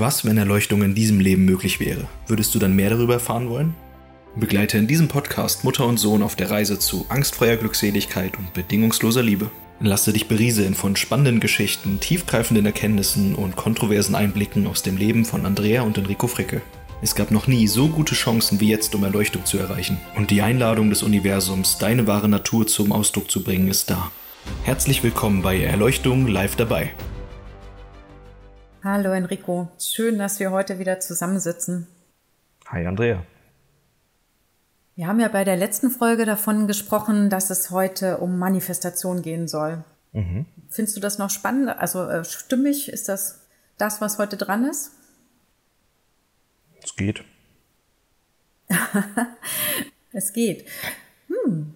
Was, wenn Erleuchtung in diesem Leben möglich wäre? Würdest du dann mehr darüber erfahren wollen? Begleite in diesem Podcast Mutter und Sohn auf der Reise zu angstfreier Glückseligkeit und bedingungsloser Liebe. Lasse dich berieseln von spannenden Geschichten, tiefgreifenden Erkenntnissen und kontroversen Einblicken aus dem Leben von Andrea und Enrico Fricke. Es gab noch nie so gute Chancen wie jetzt, um Erleuchtung zu erreichen. Und die Einladung des Universums, deine wahre Natur zum Ausdruck zu bringen, ist da. Herzlich willkommen bei Erleuchtung live dabei. Hallo Enrico, schön, dass wir heute wieder zusammensitzen. Hi Andrea. Wir haben ja bei der letzten Folge davon gesprochen, dass es heute um Manifestation gehen soll. Mhm. Findest du das noch spannend? Also äh, stimmig? Ist das das, was heute dran ist? Es geht. es geht. Hm.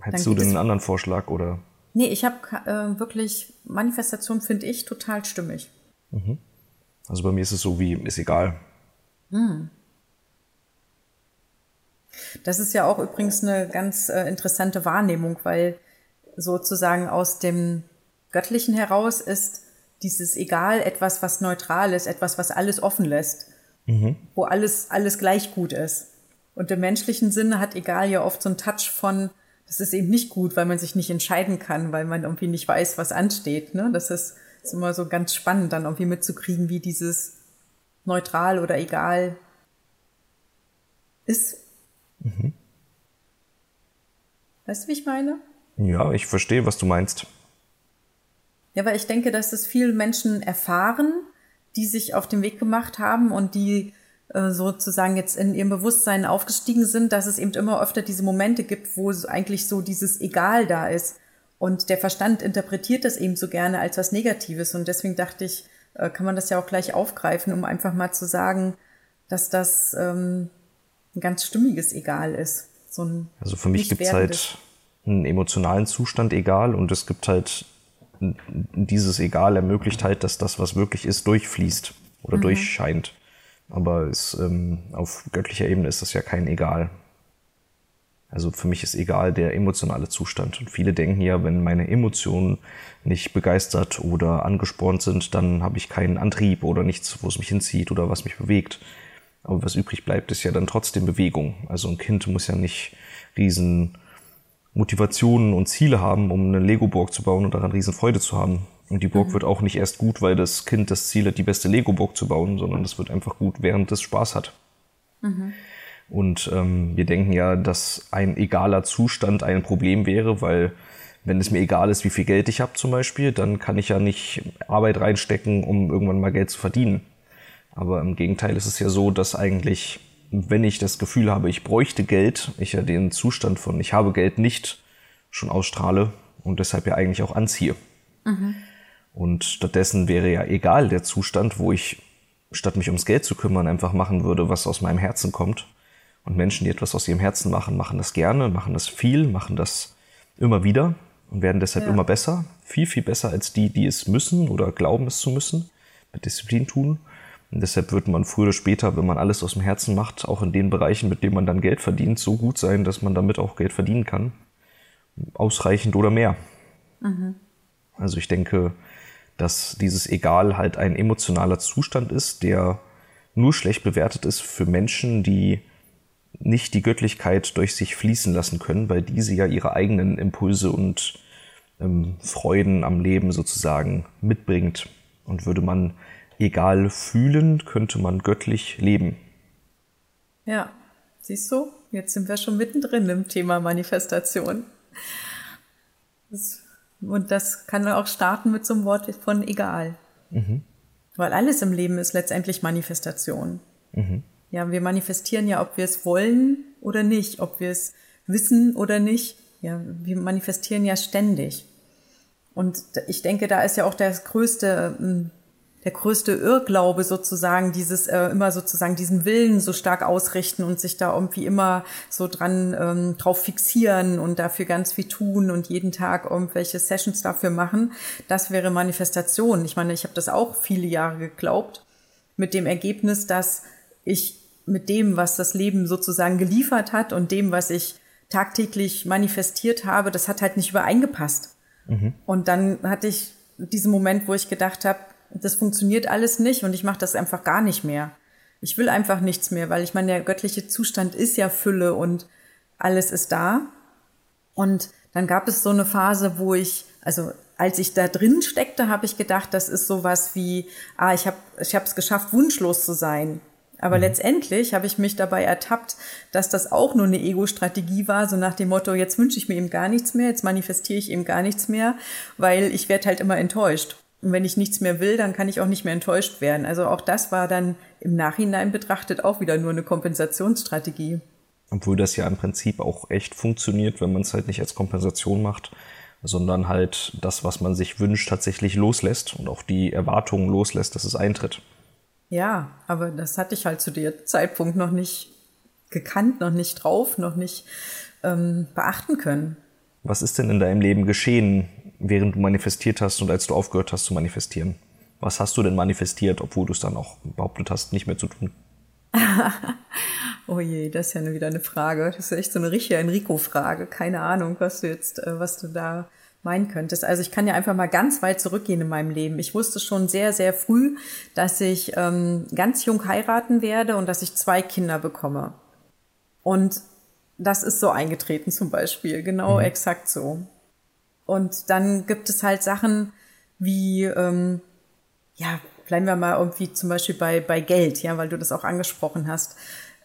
Hättest du denn einen anderen Vorschlag oder? Nee, ich habe äh, wirklich Manifestation finde ich total stimmig. Mhm. Also bei mir ist es so wie, ist egal. Hm. Das ist ja auch übrigens eine ganz äh, interessante Wahrnehmung, weil sozusagen aus dem Göttlichen heraus ist dieses Egal etwas, was neutral ist, etwas, was alles offen lässt, mhm. wo alles, alles gleich gut ist. Und im menschlichen Sinne hat Egal ja oft so einen Touch von, das ist eben nicht gut, weil man sich nicht entscheiden kann, weil man irgendwie nicht weiß, was ansteht. Ne? Das ist ist immer so ganz spannend, dann irgendwie mitzukriegen, wie dieses neutral oder egal ist. Mhm. Weißt du, wie ich meine? Ja, ich verstehe, was du meinst. Ja, weil ich denke, dass es viele Menschen erfahren, die sich auf den Weg gemacht haben und die äh, sozusagen jetzt in ihrem Bewusstsein aufgestiegen sind, dass es eben immer öfter diese Momente gibt, wo eigentlich so dieses Egal da ist. Und der Verstand interpretiert das eben so gerne als was Negatives. Und deswegen dachte ich, äh, kann man das ja auch gleich aufgreifen, um einfach mal zu sagen, dass das ähm, ein ganz stimmiges Egal ist. So ein also für mich gibt es halt einen emotionalen Zustand egal und es gibt halt dieses Egal ermöglicht halt, dass das, was wirklich ist, durchfließt oder mhm. durchscheint. Aber es, ähm, auf göttlicher Ebene ist das ja kein Egal. Also für mich ist egal der emotionale Zustand. Und viele denken ja, wenn meine Emotionen nicht begeistert oder angespornt sind, dann habe ich keinen Antrieb oder nichts, wo es mich hinzieht oder was mich bewegt. Aber was übrig bleibt, ist ja dann trotzdem Bewegung. Also ein Kind muss ja nicht riesen Motivationen und Ziele haben, um eine Lego-Burg zu bauen und daran riesen Freude zu haben. Und die Burg mhm. wird auch nicht erst gut, weil das Kind das Ziel hat, die beste Lego-Burg zu bauen, sondern es wird einfach gut, während es Spaß hat. Mhm. Und ähm, wir denken ja, dass ein egaler Zustand ein Problem wäre, weil wenn es mir egal ist, wie viel Geld ich habe zum Beispiel, dann kann ich ja nicht Arbeit reinstecken, um irgendwann mal Geld zu verdienen. Aber im Gegenteil ist es ja so, dass eigentlich, wenn ich das Gefühl habe, ich bräuchte Geld, ich ja den Zustand von ich habe Geld nicht schon ausstrahle und deshalb ja eigentlich auch anziehe. Mhm. Und stattdessen wäre ja egal der Zustand, wo ich statt mich ums Geld zu kümmern einfach machen würde, was aus meinem Herzen kommt und Menschen, die etwas aus ihrem Herzen machen, machen das gerne, machen das viel, machen das immer wieder und werden deshalb ja. immer besser. Viel, viel besser als die, die es müssen oder glauben es zu müssen, mit Disziplin tun. Und deshalb wird man früher oder später, wenn man alles aus dem Herzen macht, auch in den Bereichen, mit denen man dann Geld verdient, so gut sein, dass man damit auch Geld verdienen kann. Ausreichend oder mehr. Mhm. Also ich denke, dass dieses Egal halt ein emotionaler Zustand ist, der nur schlecht bewertet ist für Menschen, die nicht die Göttlichkeit durch sich fließen lassen können, weil diese ja ihre eigenen Impulse und ähm, Freuden am Leben sozusagen mitbringt. Und würde man egal fühlen, könnte man göttlich leben. Ja, siehst du, jetzt sind wir schon mittendrin im Thema Manifestation. Das, und das kann auch starten mit so einem Wort von egal. Mhm. Weil alles im Leben ist letztendlich Manifestation. Mhm. Ja, wir manifestieren ja, ob wir es wollen oder nicht, ob wir es wissen oder nicht. Ja, wir manifestieren ja ständig. Und ich denke, da ist ja auch das größte, ähm, der größte Irrglaube sozusagen, dieses äh, immer sozusagen diesen Willen so stark ausrichten und sich da irgendwie immer so dran ähm, drauf fixieren und dafür ganz viel tun und jeden Tag irgendwelche Sessions dafür machen. Das wäre Manifestation. Ich meine, ich habe das auch viele Jahre geglaubt, mit dem Ergebnis, dass ich mit dem, was das Leben sozusagen geliefert hat und dem, was ich tagtäglich manifestiert habe, das hat halt nicht übereingepasst. Mhm. Und dann hatte ich diesen Moment, wo ich gedacht habe, das funktioniert alles nicht und ich mache das einfach gar nicht mehr. Ich will einfach nichts mehr, weil ich meine, der göttliche Zustand ist ja Fülle und alles ist da. Und dann gab es so eine Phase, wo ich, also als ich da drin steckte, habe ich gedacht, das ist sowas wie, ah, ich habe ich es geschafft, wunschlos zu sein. Aber mhm. letztendlich habe ich mich dabei ertappt, dass das auch nur eine Ego-Strategie war, so nach dem Motto, jetzt wünsche ich mir eben gar nichts mehr, jetzt manifestiere ich eben gar nichts mehr, weil ich werde halt immer enttäuscht. Und wenn ich nichts mehr will, dann kann ich auch nicht mehr enttäuscht werden. Also auch das war dann im Nachhinein betrachtet auch wieder nur eine Kompensationsstrategie. Obwohl das ja im Prinzip auch echt funktioniert, wenn man es halt nicht als Kompensation macht, sondern halt das, was man sich wünscht, tatsächlich loslässt und auch die Erwartungen loslässt, dass es eintritt. Ja, aber das hatte ich halt zu dem Zeitpunkt noch nicht gekannt, noch nicht drauf, noch nicht ähm, beachten können. Was ist denn in deinem Leben geschehen, während du manifestiert hast und als du aufgehört hast zu manifestieren? Was hast du denn manifestiert, obwohl du es dann auch behauptet hast, nicht mehr zu tun? oh je, das ist ja wieder eine Frage. Das ist echt so eine richtige Enrico-Frage. Keine Ahnung, was du jetzt, äh, was du da meinen könntest. Also ich kann ja einfach mal ganz weit zurückgehen in meinem Leben. Ich wusste schon sehr, sehr früh, dass ich ähm, ganz jung heiraten werde und dass ich zwei Kinder bekomme. Und das ist so eingetreten zum Beispiel, genau mhm. exakt so. Und dann gibt es halt Sachen wie, ähm, ja, bleiben wir mal irgendwie zum Beispiel bei, bei Geld, ja, weil du das auch angesprochen hast.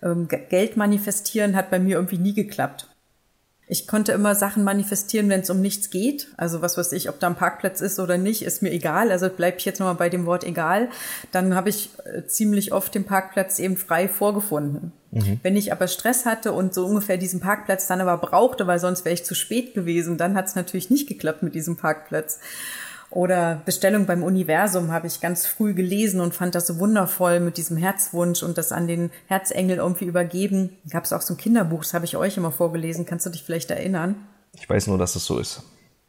Ähm, Geld manifestieren hat bei mir irgendwie nie geklappt. Ich konnte immer Sachen manifestieren, wenn es um nichts geht. Also was weiß ich, ob da ein Parkplatz ist oder nicht, ist mir egal. Also bleibe ich jetzt nochmal bei dem Wort egal. Dann habe ich äh, ziemlich oft den Parkplatz eben frei vorgefunden. Mhm. Wenn ich aber Stress hatte und so ungefähr diesen Parkplatz dann aber brauchte, weil sonst wäre ich zu spät gewesen, dann hat es natürlich nicht geklappt mit diesem Parkplatz. Oder Bestellung beim Universum habe ich ganz früh gelesen und fand das so wundervoll mit diesem Herzwunsch und das an den Herzengel irgendwie übergeben. Gab es auch so ein Kinderbuch, das habe ich euch immer vorgelesen. Kannst du dich vielleicht erinnern? Ich weiß nur, dass es so ist.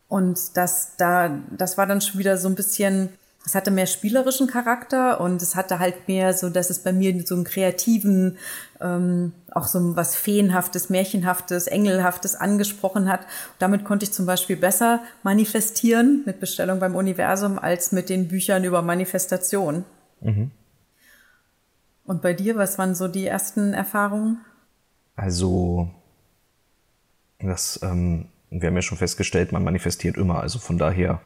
Und das da, das war dann schon wieder so ein bisschen es hatte mehr spielerischen Charakter und es hatte halt mehr so, dass es bei mir so einen kreativen, ähm, auch so was Feenhaftes, Märchenhaftes, Engelhaftes angesprochen hat. Damit konnte ich zum Beispiel besser manifestieren mit Bestellung beim Universum als mit den Büchern über Manifestation. Mhm. Und bei dir, was waren so die ersten Erfahrungen? Also, das, ähm, wir haben ja schon festgestellt, man manifestiert immer. Also von daher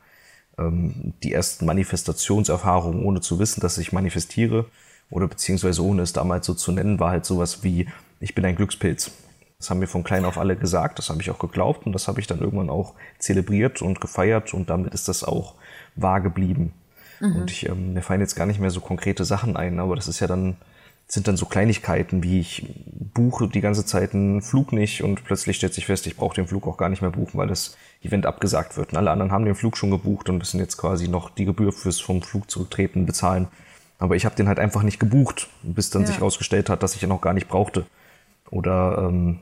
die ersten Manifestationserfahrungen, ohne zu wissen, dass ich manifestiere oder beziehungsweise ohne es damals so zu nennen, war halt sowas wie, ich bin ein Glückspilz. Das haben mir von klein auf alle gesagt, das habe ich auch geglaubt und das habe ich dann irgendwann auch zelebriert und gefeiert und damit ist das auch wahr geblieben. Mhm. Und ich, ähm, mir fallen jetzt gar nicht mehr so konkrete Sachen ein, aber das ist ja dann sind dann so Kleinigkeiten, wie ich buche die ganze Zeit einen Flug nicht und plötzlich stellt sich fest, ich brauche den Flug auch gar nicht mehr buchen, weil das Event abgesagt wird. Und alle anderen haben den Flug schon gebucht und müssen jetzt quasi noch die Gebühr fürs vom Flug zurücktreten bezahlen. Aber ich habe den halt einfach nicht gebucht, bis dann ja. sich herausgestellt hat, dass ich ihn auch gar nicht brauchte. Oder ähm,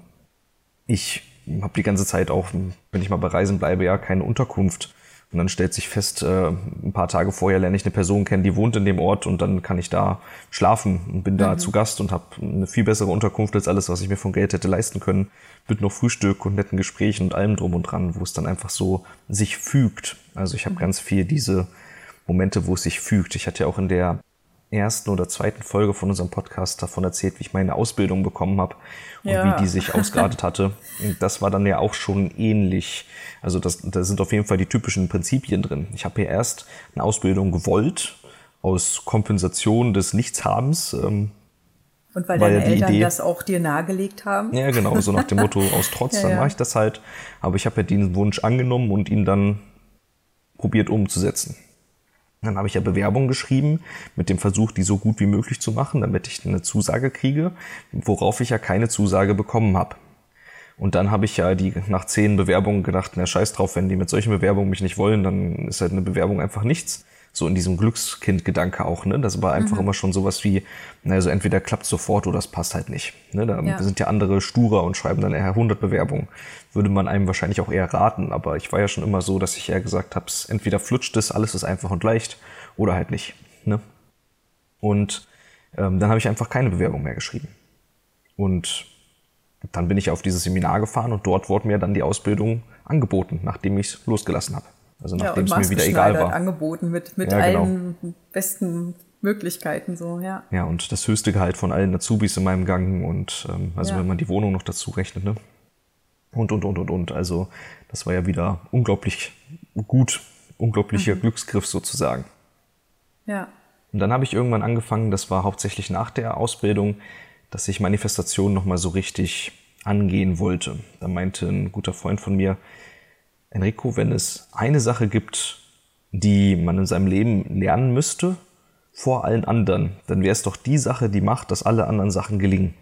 ich habe die ganze Zeit auch, wenn ich mal bei Reisen bleibe, ja keine Unterkunft und dann stellt sich fest, äh, ein paar Tage vorher lerne ich eine Person kennen, die wohnt in dem Ort und dann kann ich da schlafen und bin da mhm. zu Gast und habe eine viel bessere Unterkunft als alles, was ich mir von Geld hätte leisten können. Mit noch Frühstück und netten Gesprächen und allem drum und dran, wo es dann einfach so sich fügt. Also ich habe mhm. ganz viel diese Momente, wo es sich fügt. Ich hatte ja auch in der ersten oder zweiten Folge von unserem Podcast davon erzählt, wie ich meine Ausbildung bekommen habe und ja. wie die sich ausgeartet hatte. Und das war dann ja auch schon ähnlich. Also das, da sind auf jeden Fall die typischen Prinzipien drin. Ich habe hier erst eine Ausbildung gewollt aus Kompensation des Nichtshabens. Ähm, und weil deine ja Eltern Idee, das auch dir nahegelegt haben? Ja, genau, so nach dem Motto aus Trotz, ja, dann mache ich das halt. Aber ich habe ja diesen Wunsch angenommen und ihn dann probiert umzusetzen. Dann habe ich ja Bewerbungen geschrieben mit dem Versuch, die so gut wie möglich zu machen, damit ich eine Zusage kriege, worauf ich ja keine Zusage bekommen habe. Und dann habe ich ja die nach zehn Bewerbungen gedacht, na scheiß drauf, wenn die mit solchen Bewerbungen mich nicht wollen, dann ist halt eine Bewerbung einfach nichts so in diesem Glückskind-Gedanke auch, ne? Das war einfach mhm. immer schon sowas wie, also entweder klappt sofort oder es passt halt nicht. Ne? Da ja. sind ja andere sturer und schreiben dann eher 100 Bewerbungen. Würde man einem wahrscheinlich auch eher raten, aber ich war ja schon immer so, dass ich eher gesagt habe, entweder flutscht es, alles ist einfach und leicht, oder halt nicht. Ne? Und ähm, dann habe ich einfach keine Bewerbung mehr geschrieben. Und dann bin ich auf dieses Seminar gefahren und dort wurde mir dann die Ausbildung angeboten, nachdem ich es losgelassen habe. Also nachdem ja, es mir wieder egal war. angeboten mit, mit ja, genau. allen besten Möglichkeiten so, ja. Ja, und das höchste Gehalt von allen Azubis in meinem Gang und ähm, also ja. wenn man die Wohnung noch dazu rechnet, ne? Und, und, und, und, und. Also das war ja wieder unglaublich gut, unglaublicher mhm. Glücksgriff sozusagen. Ja. Und dann habe ich irgendwann angefangen, das war hauptsächlich nach der Ausbildung, dass ich Manifestationen nochmal so richtig angehen wollte. Da meinte ein guter Freund von mir, Enrico, wenn es eine Sache gibt, die man in seinem Leben lernen müsste, vor allen anderen, dann wäre es doch die Sache, die macht, dass alle anderen Sachen gelingen.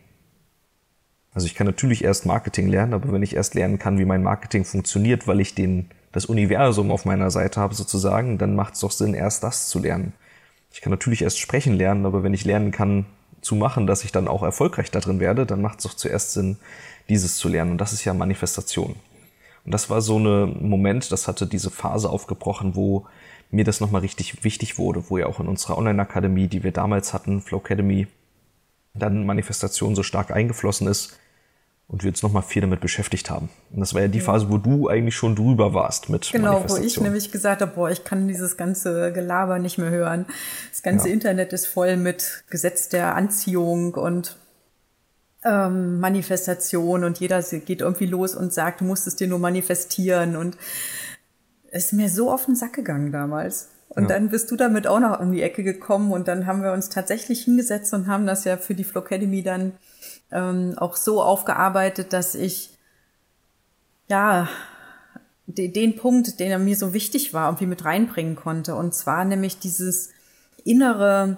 Also ich kann natürlich erst Marketing lernen, aber wenn ich erst lernen kann, wie mein Marketing funktioniert, weil ich den, das Universum auf meiner Seite habe sozusagen, dann macht es doch Sinn, erst das zu lernen. Ich kann natürlich erst sprechen lernen, aber wenn ich lernen kann zu machen, dass ich dann auch erfolgreich darin werde, dann macht es doch zuerst Sinn, dieses zu lernen. Und das ist ja Manifestation. Und das war so ein Moment, das hatte diese Phase aufgebrochen, wo mir das nochmal richtig wichtig wurde, wo ja auch in unserer Online-Akademie, die wir damals hatten, Flow Academy, dann Manifestation so stark eingeflossen ist und wir uns nochmal viel damit beschäftigt haben. Und das war ja die Phase, wo du eigentlich schon drüber warst mit genau, Manifestation. Genau, wo ich nämlich gesagt habe, boah, ich kann dieses ganze Gelaber nicht mehr hören. Das ganze ja. Internet ist voll mit Gesetz der Anziehung und ähm, Manifestation und jeder geht irgendwie los und sagt, du musst es dir nur manifestieren und es ist mir so auf den Sack gegangen damals. Und ja. dann bist du damit auch noch um die Ecke gekommen und dann haben wir uns tatsächlich hingesetzt und haben das ja für die Flow Academy dann ähm, auch so aufgearbeitet, dass ich ja de den Punkt, den er mir so wichtig war, irgendwie mit reinbringen konnte. Und zwar nämlich dieses innere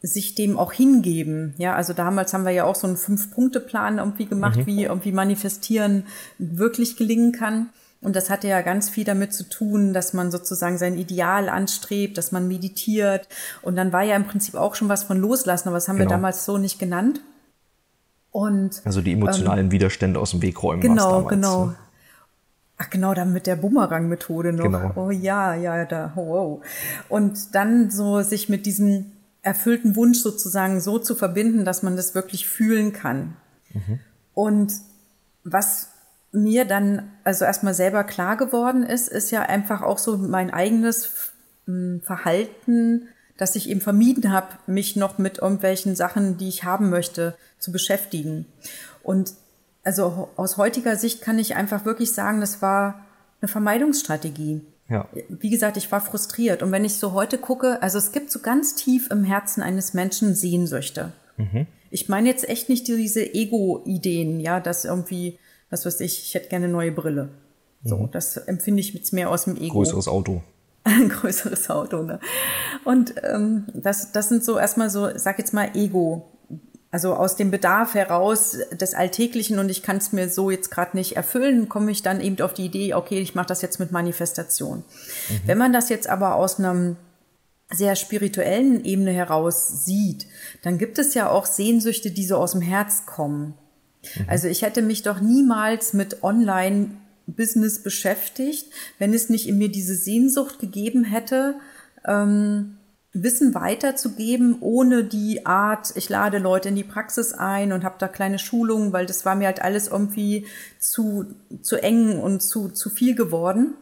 sich dem auch hingeben. Ja, also damals haben wir ja auch so einen Fünf-Punkte-Plan irgendwie gemacht, mhm. wie irgendwie manifestieren wirklich gelingen kann. Und das hatte ja ganz viel damit zu tun, dass man sozusagen sein Ideal anstrebt, dass man meditiert. Und dann war ja im Prinzip auch schon was von loslassen, aber das haben genau. wir damals so nicht genannt. Und, also die emotionalen ähm, Widerstände aus dem Weg räumen. Genau, damals, genau. Ne? Ach genau, dann mit der Bumerang-Methode noch. Genau. Oh ja, ja, da, oh, wow. Und dann so sich mit diesem erfüllten Wunsch sozusagen so zu verbinden, dass man das wirklich fühlen kann. Mhm. Und was mir dann also erstmal selber klar geworden ist, ist ja einfach auch so mein eigenes hm, Verhalten, dass ich eben vermieden habe, mich noch mit irgendwelchen Sachen, die ich haben möchte, zu beschäftigen. Und also aus heutiger Sicht kann ich einfach wirklich sagen, das war eine Vermeidungsstrategie. Ja. Wie gesagt, ich war frustriert. Und wenn ich so heute gucke, also es gibt so ganz tief im Herzen eines Menschen Sehnsüchte. Mhm. Ich meine jetzt echt nicht diese Ego-Ideen, ja, dass irgendwie was weiß ich, ich hätte gerne eine neue Brille. So, mhm. das empfinde ich jetzt mehr aus dem Ego. Größeres Auto. Ein größeres Auto, ne? Und ähm, das, das sind so erstmal so, sag jetzt mal Ego. Also aus dem Bedarf heraus des Alltäglichen und ich kann es mir so jetzt gerade nicht erfüllen, komme ich dann eben auf die Idee, okay, ich mache das jetzt mit Manifestation. Mhm. Wenn man das jetzt aber aus einem sehr spirituellen Ebene heraus sieht, dann gibt es ja auch Sehnsüchte, die so aus dem Herz kommen. Mhm. Also ich hätte mich doch niemals mit Online Business beschäftigt, wenn es nicht in mir diese Sehnsucht gegeben hätte, ähm, Wissen weiterzugeben, ohne die Art, ich lade Leute in die Praxis ein und habe da kleine Schulungen, weil das war mir halt alles irgendwie zu, zu eng und zu, zu viel geworden.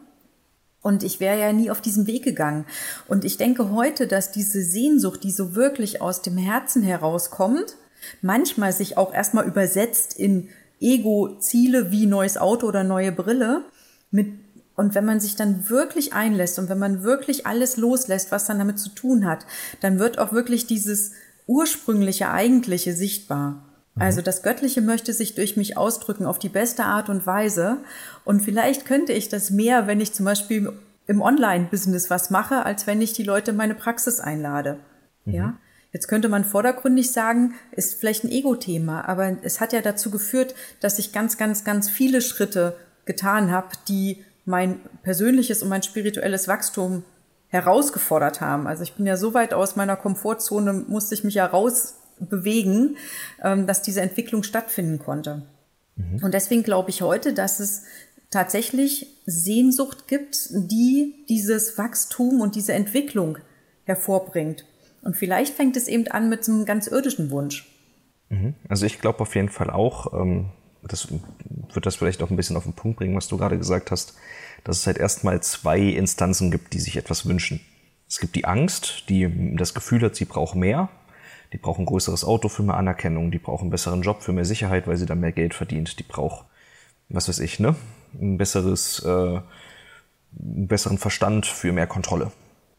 Und ich wäre ja nie auf diesen Weg gegangen. Und ich denke heute, dass diese Sehnsucht, die so wirklich aus dem Herzen herauskommt, manchmal sich auch erstmal übersetzt in Ego-Ziele wie neues Auto oder neue Brille. Mit, und wenn man sich dann wirklich einlässt und wenn man wirklich alles loslässt, was dann damit zu tun hat, dann wird auch wirklich dieses ursprüngliche, eigentliche sichtbar. Mhm. Also das Göttliche möchte sich durch mich ausdrücken auf die beste Art und Weise. Und vielleicht könnte ich das mehr, wenn ich zum Beispiel im Online-Business was mache, als wenn ich die Leute in meine Praxis einlade. Mhm. Ja. Jetzt könnte man vordergründig sagen, ist vielleicht ein Ego-Thema, aber es hat ja dazu geführt, dass ich ganz, ganz, ganz viele Schritte getan habe, die mein persönliches und mein spirituelles Wachstum herausgefordert haben. Also ich bin ja so weit aus meiner Komfortzone, musste ich mich ja rausbewegen, ähm, dass diese Entwicklung stattfinden konnte. Mhm. Und deswegen glaube ich heute, dass es tatsächlich Sehnsucht gibt, die dieses Wachstum und diese Entwicklung hervorbringt. Und vielleicht fängt es eben an mit einem ganz irdischen Wunsch. Mhm. Also ich glaube auf jeden Fall auch, ähm, das wird das vielleicht auch ein bisschen auf den Punkt bringen, was du gerade gesagt hast, dass es halt erstmal zwei Instanzen gibt, die sich etwas wünschen. Es gibt die Angst, die das Gefühl hat, sie braucht mehr. Die braucht ein größeres Auto für mehr Anerkennung, die braucht einen besseren Job für mehr Sicherheit, weil sie dann mehr Geld verdient. Die braucht, was weiß ich, ne? Ein besseres, äh, einen besseren Verstand für mehr Kontrolle.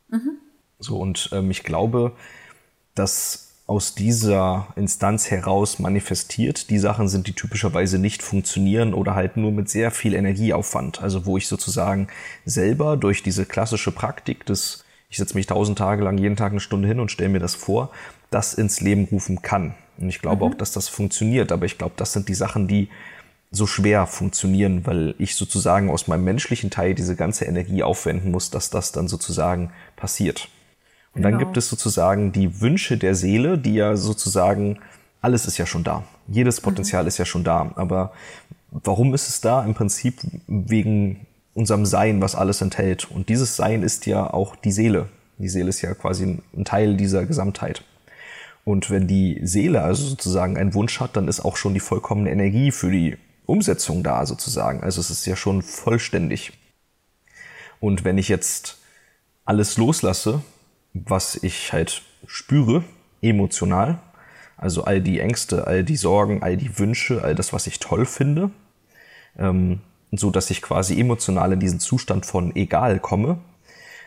Mhm. So, und ähm, ich glaube, dass aus dieser Instanz heraus manifestiert, die Sachen sind, die typischerweise nicht funktionieren oder halt nur mit sehr viel Energieaufwand. Also wo ich sozusagen selber durch diese klassische Praktik des, ich setze mich tausend Tage lang jeden Tag eine Stunde hin und stelle mir das vor, das ins Leben rufen kann. Und ich glaube mhm. auch, dass das funktioniert, aber ich glaube, das sind die Sachen, die so schwer funktionieren, weil ich sozusagen aus meinem menschlichen Teil diese ganze Energie aufwenden muss, dass das dann sozusagen passiert. Und genau. dann gibt es sozusagen die Wünsche der Seele, die ja sozusagen, alles ist ja schon da. Jedes Potenzial mhm. ist ja schon da. Aber warum ist es da? Im Prinzip wegen unserem Sein, was alles enthält. Und dieses Sein ist ja auch die Seele. Die Seele ist ja quasi ein Teil dieser Gesamtheit. Und wenn die Seele also sozusagen einen Wunsch hat, dann ist auch schon die vollkommene Energie für die Umsetzung da sozusagen. Also es ist ja schon vollständig. Und wenn ich jetzt alles loslasse, was ich halt spüre, emotional. Also all die Ängste, all die Sorgen, all die Wünsche, all das, was ich toll finde. Ähm, so dass ich quasi emotional in diesen Zustand von egal komme.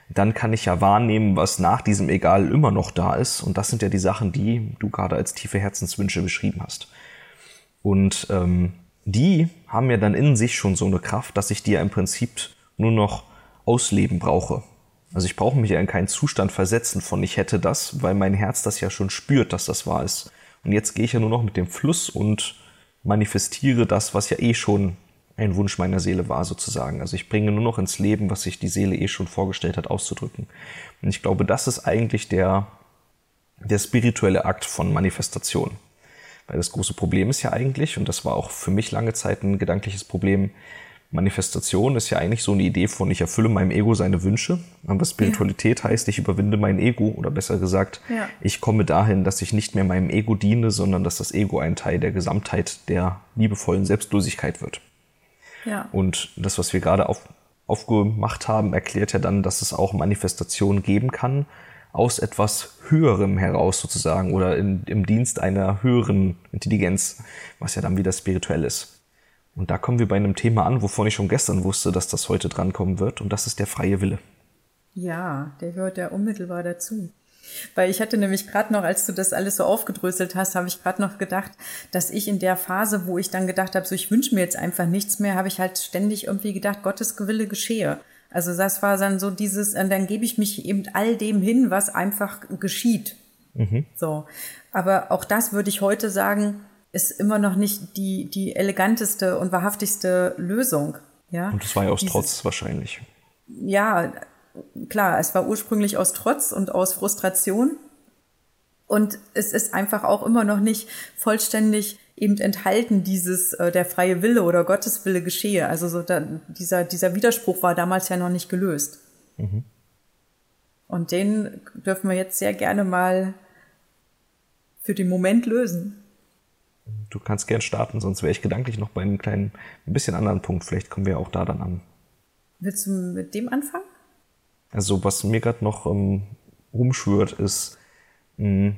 Dann kann ich ja wahrnehmen, was nach diesem egal immer noch da ist. Und das sind ja die Sachen, die du gerade als tiefe Herzenswünsche beschrieben hast. Und ähm, die haben ja dann in sich schon so eine Kraft, dass ich die ja im Prinzip nur noch ausleben brauche. Also ich brauche mich ja in keinen Zustand versetzen von ich hätte das, weil mein Herz das ja schon spürt, dass das wahr ist. Und jetzt gehe ich ja nur noch mit dem Fluss und manifestiere das, was ja eh schon ein Wunsch meiner Seele war, sozusagen. Also ich bringe nur noch ins Leben, was sich die Seele eh schon vorgestellt hat, auszudrücken. Und ich glaube, das ist eigentlich der, der spirituelle Akt von Manifestation. Weil das große Problem ist ja eigentlich, und das war auch für mich lange Zeit ein gedankliches Problem, Manifestation ist ja eigentlich so eine Idee von, ich erfülle meinem Ego seine Wünsche. Aber Spiritualität ja. heißt, ich überwinde mein Ego oder besser gesagt, ja. ich komme dahin, dass ich nicht mehr meinem Ego diene, sondern dass das Ego ein Teil der Gesamtheit der liebevollen Selbstlosigkeit wird. Ja. Und das, was wir gerade auf, aufgemacht haben, erklärt ja dann, dass es auch Manifestationen geben kann aus etwas Höherem heraus sozusagen oder in, im Dienst einer höheren Intelligenz, was ja dann wieder spirituell ist. Und da kommen wir bei einem Thema an, wovon ich schon gestern wusste, dass das heute drankommen wird, und das ist der freie Wille. Ja, der gehört ja unmittelbar dazu. Weil ich hatte nämlich gerade noch, als du das alles so aufgedröselt hast, habe ich gerade noch gedacht, dass ich in der Phase, wo ich dann gedacht habe, so ich wünsche mir jetzt einfach nichts mehr, habe ich halt ständig irgendwie gedacht, Gottes Wille geschehe. Also das war dann so dieses, und dann gebe ich mich eben all dem hin, was einfach geschieht. Mhm. So. Aber auch das würde ich heute sagen, ist immer noch nicht die, die eleganteste und wahrhaftigste Lösung. Ja? Und das war ja aus Dieses, Trotz wahrscheinlich. Ja, klar, es war ursprünglich aus Trotz und aus Frustration. Und es ist einfach auch immer noch nicht vollständig eben enthalten, dieses äh, der freie Wille oder Gottes Wille geschehe. Also so da, dieser, dieser Widerspruch war damals ja noch nicht gelöst. Mhm. Und den dürfen wir jetzt sehr gerne mal für den Moment lösen. Du kannst gern starten, sonst wäre ich gedanklich noch bei einem kleinen, ein bisschen anderen Punkt. Vielleicht kommen wir auch da dann an. Willst du mit dem anfangen? Also, was mir gerade noch ähm, rumschwört, ist hm,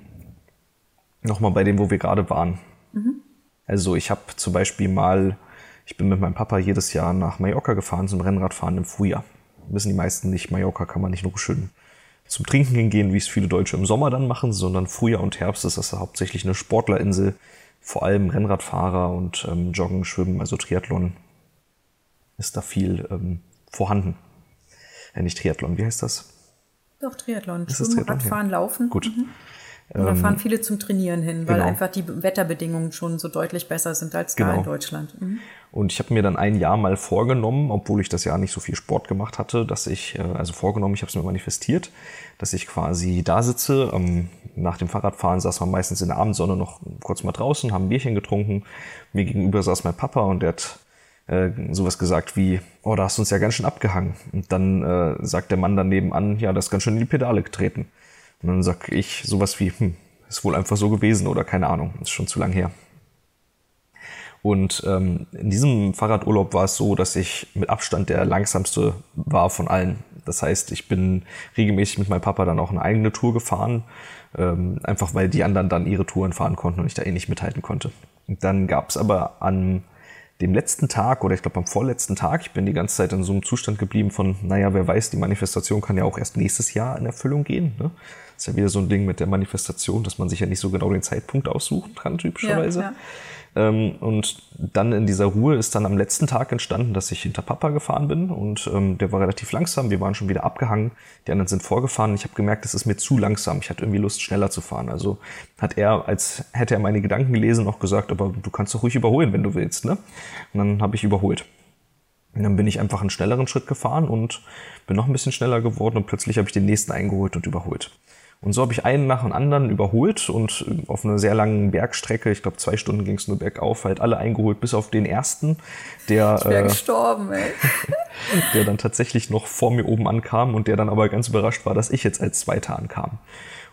nochmal bei dem, wo wir gerade waren. Mhm. Also, ich habe zum Beispiel mal, ich bin mit meinem Papa jedes Jahr nach Mallorca gefahren zum Rennradfahren im Frühjahr. Wissen die meisten nicht, Mallorca kann man nicht nur schön zum Trinken hingehen, wie es viele Deutsche im Sommer dann machen, sondern Frühjahr und Herbst ist das hauptsächlich eine Sportlerinsel vor allem Rennradfahrer und ähm, Joggen, Schwimmen, also Triathlon ist da viel ähm, vorhanden. Äh, nicht Triathlon, wie heißt das? Doch, Triathlon. Ist Schwimmen, Triathlon? Radfahren, ja. Laufen. Gut. Mhm. Und da fahren ähm, viele zum Trainieren hin, weil genau. einfach die Wetterbedingungen schon so deutlich besser sind als genau. da in Deutschland. Mhm. Und ich habe mir dann ein Jahr mal vorgenommen, obwohl ich das Jahr nicht so viel Sport gemacht hatte, dass ich, äh, also vorgenommen, ich habe es mir manifestiert, dass ich quasi da sitze. Ähm, nach dem Fahrradfahren saß man meistens in der Abendsonne noch kurz mal draußen, haben ein Bierchen getrunken. Mir gegenüber saß mein Papa und der hat äh, sowas gesagt wie, oh, da hast du uns ja ganz schön abgehangen. Und dann äh, sagt der Mann daneben an, ja, das ist ganz schön in die Pedale getreten. Und dann sag ich sowas wie, hm, ist wohl einfach so gewesen oder keine Ahnung, ist schon zu lang her. Und ähm, in diesem Fahrradurlaub war es so, dass ich mit Abstand der langsamste war von allen. Das heißt, ich bin regelmäßig mit meinem Papa dann auch eine eigene Tour gefahren, ähm, einfach weil die anderen dann ihre Touren fahren konnten und ich da eh nicht mithalten konnte. Und dann gab es aber an dem letzten Tag oder ich glaube am vorletzten Tag, ich bin die ganze Zeit in so einem Zustand geblieben von, naja, wer weiß, die Manifestation kann ja auch erst nächstes Jahr in Erfüllung gehen. Ne? Ist ja wieder so ein Ding mit der Manifestation, dass man sich ja nicht so genau den Zeitpunkt aussuchen kann, typischerweise. Ja, ja. Ähm, und dann in dieser Ruhe ist dann am letzten Tag entstanden, dass ich hinter Papa gefahren bin und ähm, der war relativ langsam. Wir waren schon wieder abgehangen. Die anderen sind vorgefahren. Ich habe gemerkt, es ist mir zu langsam. Ich hatte irgendwie Lust, schneller zu fahren. Also hat er, als hätte er meine Gedanken gelesen, auch gesagt, aber du kannst doch ruhig überholen, wenn du willst. Ne? Und dann habe ich überholt. Und dann bin ich einfach einen schnelleren Schritt gefahren und bin noch ein bisschen schneller geworden und plötzlich habe ich den nächsten eingeholt und überholt. Und so habe ich einen nach dem anderen überholt und auf einer sehr langen Bergstrecke, ich glaube zwei Stunden ging es nur bergauf, halt alle eingeholt, bis auf den ersten, der, ich äh, gestorben, ey. der dann tatsächlich noch vor mir oben ankam und der dann aber ganz überrascht war, dass ich jetzt als Zweiter ankam.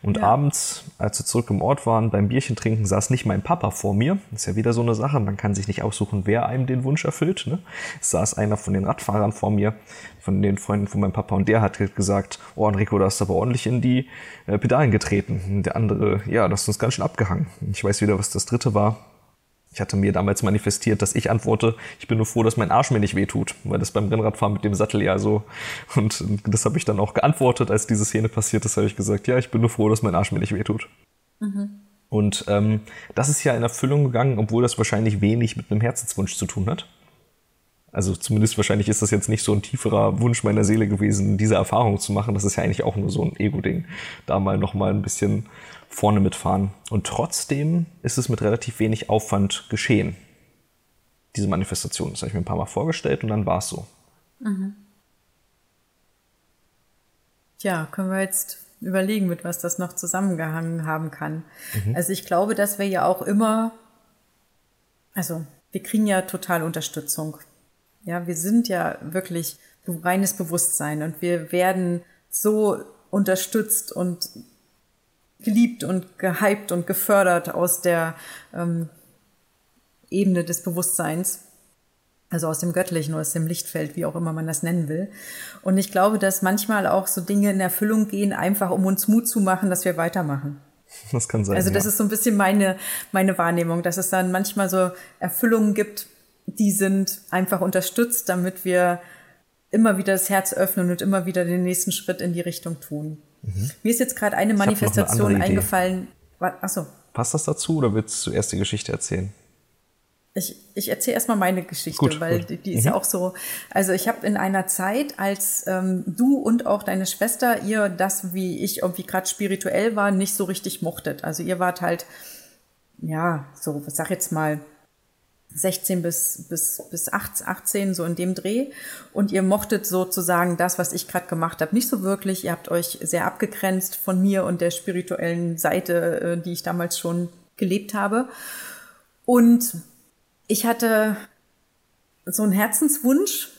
Und ja. abends, als wir zurück im Ort waren, beim Bierchen trinken, saß nicht mein Papa vor mir. Das ist ja wieder so eine Sache. Man kann sich nicht aussuchen, wer einem den Wunsch erfüllt. Ne? Es saß einer von den Radfahrern vor mir, von den Freunden von meinem Papa, und der hat gesagt, oh Enrico, da hast du aber ordentlich in die äh, Pedalen getreten. Und der andere, ja, das ist uns ganz schön abgehangen. Ich weiß wieder, was das dritte war. Ich hatte mir damals manifestiert, dass ich antworte, ich bin nur froh, dass mein Arsch mir nicht wehtut, weil das beim Rennradfahren mit dem Sattel ja so. Und das habe ich dann auch geantwortet, als diese Szene passiert ist, habe ich gesagt, ja, ich bin nur froh, dass mein Arsch mir nicht wehtut. Mhm. Und ähm, das ist ja in Erfüllung gegangen, obwohl das wahrscheinlich wenig mit einem Herzenswunsch zu tun hat. Also zumindest wahrscheinlich ist das jetzt nicht so ein tieferer Wunsch meiner Seele gewesen, diese Erfahrung zu machen. Das ist ja eigentlich auch nur so ein Ego-Ding. Da mal nochmal ein bisschen vorne mitfahren. Und trotzdem ist es mit relativ wenig Aufwand geschehen. Diese Manifestation. Das habe ich mir ein paar Mal vorgestellt und dann war es so. Mhm. Ja, können wir jetzt überlegen, mit was das noch zusammengehangen haben kann. Mhm. Also ich glaube, dass wir ja auch immer, also wir kriegen ja total Unterstützung. Ja, wir sind ja wirklich reines Bewusstsein und wir werden so unterstützt und geliebt und gehypt und gefördert aus der ähm, Ebene des Bewusstseins, also aus dem Göttlichen oder aus dem Lichtfeld, wie auch immer man das nennen will. Und ich glaube, dass manchmal auch so Dinge in Erfüllung gehen, einfach um uns Mut zu machen, dass wir weitermachen. Das kann sein. Also das ja. ist so ein bisschen meine, meine Wahrnehmung, dass es dann manchmal so Erfüllungen gibt, die sind einfach unterstützt, damit wir immer wieder das Herz öffnen und immer wieder den nächsten Schritt in die Richtung tun. Mhm. Mir ist jetzt gerade eine Manifestation eine eingefallen. Achso. Passt das dazu oder willst du zuerst die Geschichte erzählen? Ich, ich erzähle erstmal meine Geschichte, gut, weil gut. Die, die, ist ja mhm. auch so. Also ich habe in einer Zeit, als ähm, du und auch deine Schwester ihr das, wie ich irgendwie gerade spirituell war, nicht so richtig mochtet. Also ihr wart halt, ja, so, was sag jetzt mal, 16 bis, bis, bis 18, so in dem Dreh. Und ihr mochtet sozusagen das, was ich gerade gemacht habe, nicht so wirklich. Ihr habt euch sehr abgegrenzt von mir und der spirituellen Seite, äh, die ich damals schon gelebt habe. Und ich hatte so einen Herzenswunsch,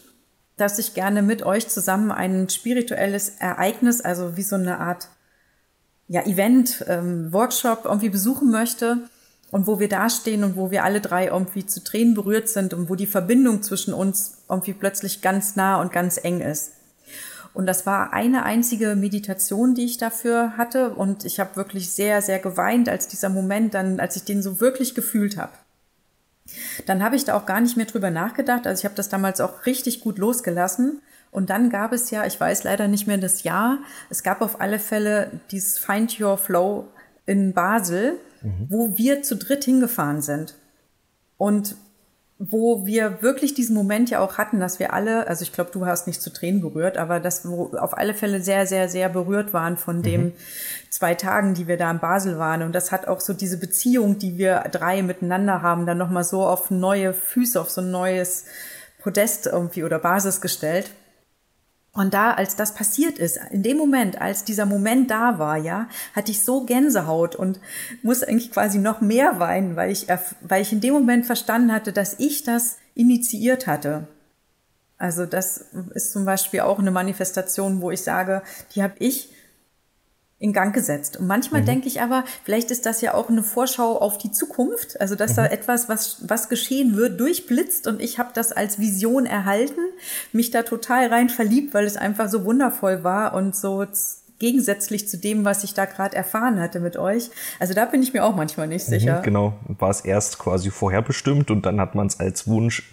dass ich gerne mit euch zusammen ein spirituelles Ereignis, also wie so eine Art ja, Event, ähm, Workshop irgendwie besuchen möchte und wo wir dastehen und wo wir alle drei irgendwie zu Tränen berührt sind und wo die Verbindung zwischen uns irgendwie plötzlich ganz nah und ganz eng ist. Und das war eine einzige Meditation, die ich dafür hatte und ich habe wirklich sehr, sehr geweint, als dieser Moment dann, als ich den so wirklich gefühlt habe. Dann habe ich da auch gar nicht mehr drüber nachgedacht. Also ich habe das damals auch richtig gut losgelassen. Und dann gab es ja, ich weiß leider nicht mehr das Jahr, es gab auf alle Fälle dieses Find Your Flow in Basel mhm. wo wir zu dritt hingefahren sind. Und wo wir wirklich diesen Moment ja auch hatten, dass wir alle, also ich glaube, du hast nicht zu Tränen berührt, aber dass wir auf alle Fälle sehr, sehr, sehr berührt waren von mhm. den zwei Tagen, die wir da in Basel waren. Und das hat auch so diese Beziehung, die wir drei miteinander haben, dann nochmal so auf neue Füße, auf so ein neues Podest irgendwie oder Basis gestellt. Und da, als das passiert ist, in dem Moment, als dieser Moment da war, ja, hatte ich so Gänsehaut und muss eigentlich quasi noch mehr weinen, weil ich, weil ich in dem Moment verstanden hatte, dass ich das initiiert hatte. Also das ist zum Beispiel auch eine Manifestation, wo ich sage, die habe ich in Gang gesetzt. Und manchmal mhm. denke ich aber, vielleicht ist das ja auch eine Vorschau auf die Zukunft, also dass mhm. da etwas, was, was geschehen wird, durchblitzt und ich habe das als Vision erhalten, mich da total rein verliebt, weil es einfach so wundervoll war und so gegensätzlich zu dem, was ich da gerade erfahren hatte mit euch. Also da bin ich mir auch manchmal nicht mhm, sicher. Genau, war es erst quasi vorherbestimmt und dann hat man es als Wunsch